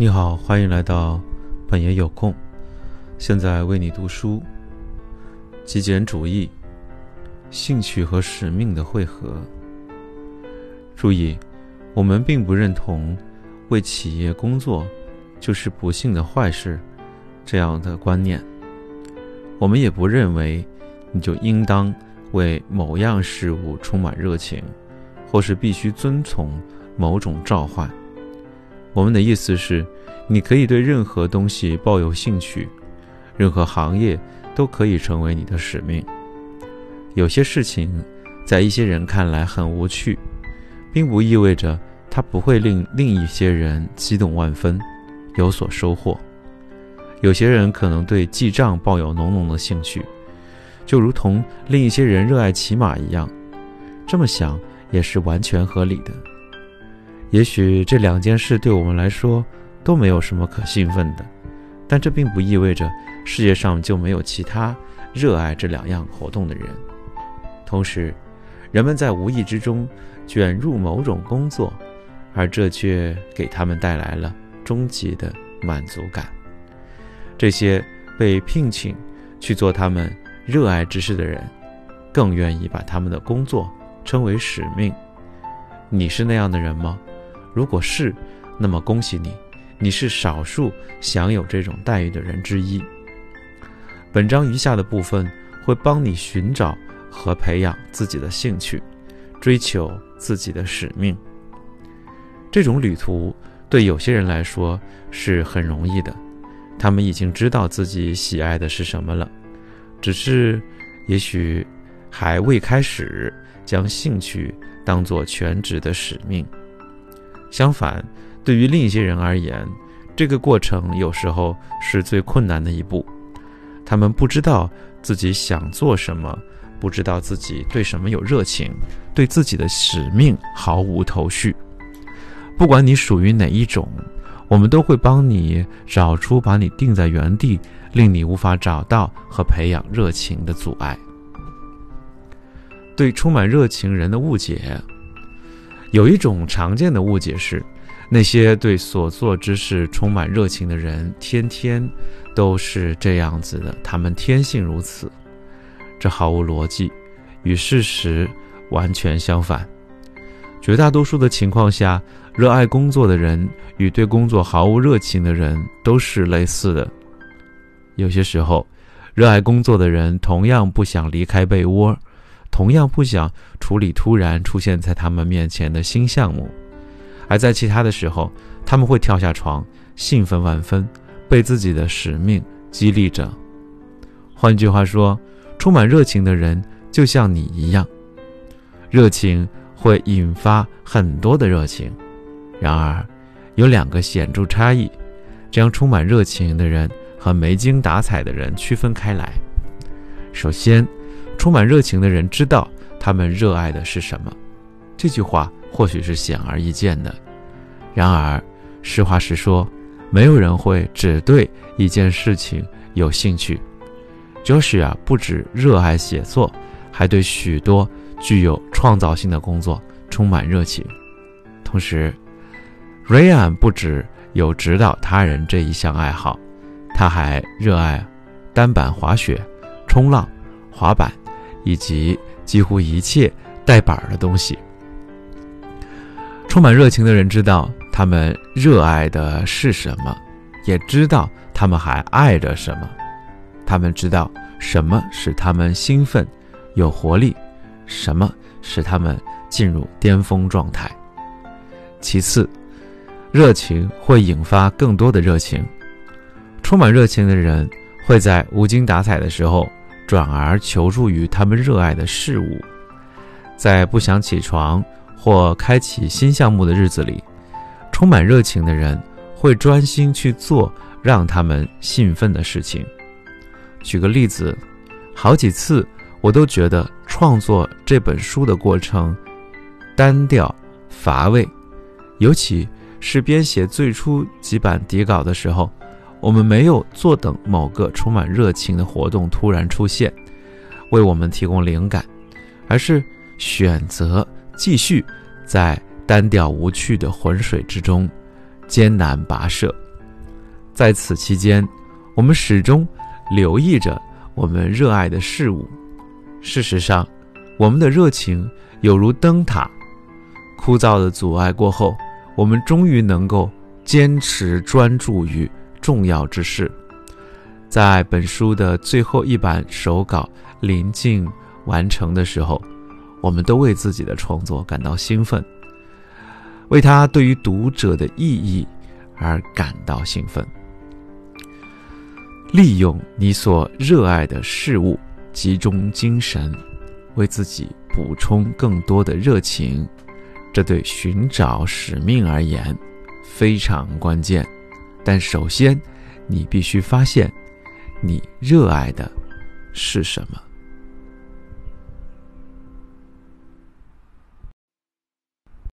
你好，欢迎来到本爷有空。现在为你读书。极简主义，兴趣和使命的汇合。注意，我们并不认同为企业工作就是不幸的坏事这样的观念。我们也不认为你就应当为某样事物充满热情，或是必须遵从某种召唤。我们的意思是，你可以对任何东西抱有兴趣，任何行业都可以成为你的使命。有些事情在一些人看来很无趣，并不意味着它不会令另一些人激动万分，有所收获。有些人可能对记账抱有浓浓的兴趣，就如同另一些人热爱骑马一样。这么想也是完全合理的。也许这两件事对我们来说都没有什么可兴奋的，但这并不意味着世界上就没有其他热爱这两样活动的人。同时，人们在无意之中卷入某种工作，而这却给他们带来了终极的满足感。这些被聘请去做他们热爱之事的人，更愿意把他们的工作称为使命。你是那样的人吗？如果是，那么恭喜你，你是少数享有这种待遇的人之一。本章余下的部分会帮你寻找和培养自己的兴趣，追求自己的使命。这种旅途对有些人来说是很容易的，他们已经知道自己喜爱的是什么了，只是也许还未开始将兴趣当做全职的使命。相反，对于另一些人而言，这个过程有时候是最困难的一步。他们不知道自己想做什么，不知道自己对什么有热情，对自己的使命毫无头绪。不管你属于哪一种，我们都会帮你找出把你定在原地、令你无法找到和培养热情的阻碍。对充满热情人的误解。有一种常见的误解是，那些对所做之事充满热情的人，天天都是这样子的，他们天性如此。这毫无逻辑，与事实完全相反。绝大多数的情况下，热爱工作的人与对工作毫无热情的人都是类似的。有些时候，热爱工作的人同样不想离开被窝。同样不想处理突然出现在他们面前的新项目，而在其他的时候，他们会跳下床，兴奋万分，被自己的使命激励着。换句话说，充满热情的人就像你一样，热情会引发很多的热情。然而，有两个显著差异，将充满热情的人和没精打采的人区分开来。首先，充满热情的人知道他们热爱的是什么，这句话或许是显而易见的。然而，实话实说，没有人会只对一件事情有兴趣。Joshua 不止热爱写作，还对许多具有创造性的工作充满热情。同时，Ryan 不止有指导他人这一项爱好，他还热爱单板滑雪、冲浪、滑板。以及几乎一切带板儿的东西。充满热情的人知道他们热爱的是什么，也知道他们还爱着什么。他们知道什么使他们兴奋、有活力，什么使他们进入巅峰状态。其次，热情会引发更多的热情。充满热情的人会在无精打采的时候。转而求助于他们热爱的事物，在不想起床或开启新项目的日子里，充满热情的人会专心去做让他们兴奋的事情。举个例子，好几次我都觉得创作这本书的过程单调乏味，尤其是编写最初几版底稿的时候。我们没有坐等某个充满热情的活动突然出现，为我们提供灵感，而是选择继续在单调无趣的浑水之中艰难跋涉，在此期间，我们始终留意着我们热爱的事物。事实上，我们的热情有如灯塔，枯燥的阻碍过后，我们终于能够坚持专注于重要之事。在本书的最后一版手稿临近完成的时候，我们都为自己的创作感到兴奋，为它对于读者的意义而感到兴奋。利用你所热爱的事物，集中精神，为自己补充更多的热情，这对寻找使命而言非常关键。但首先，你必须发现你热爱的是什么。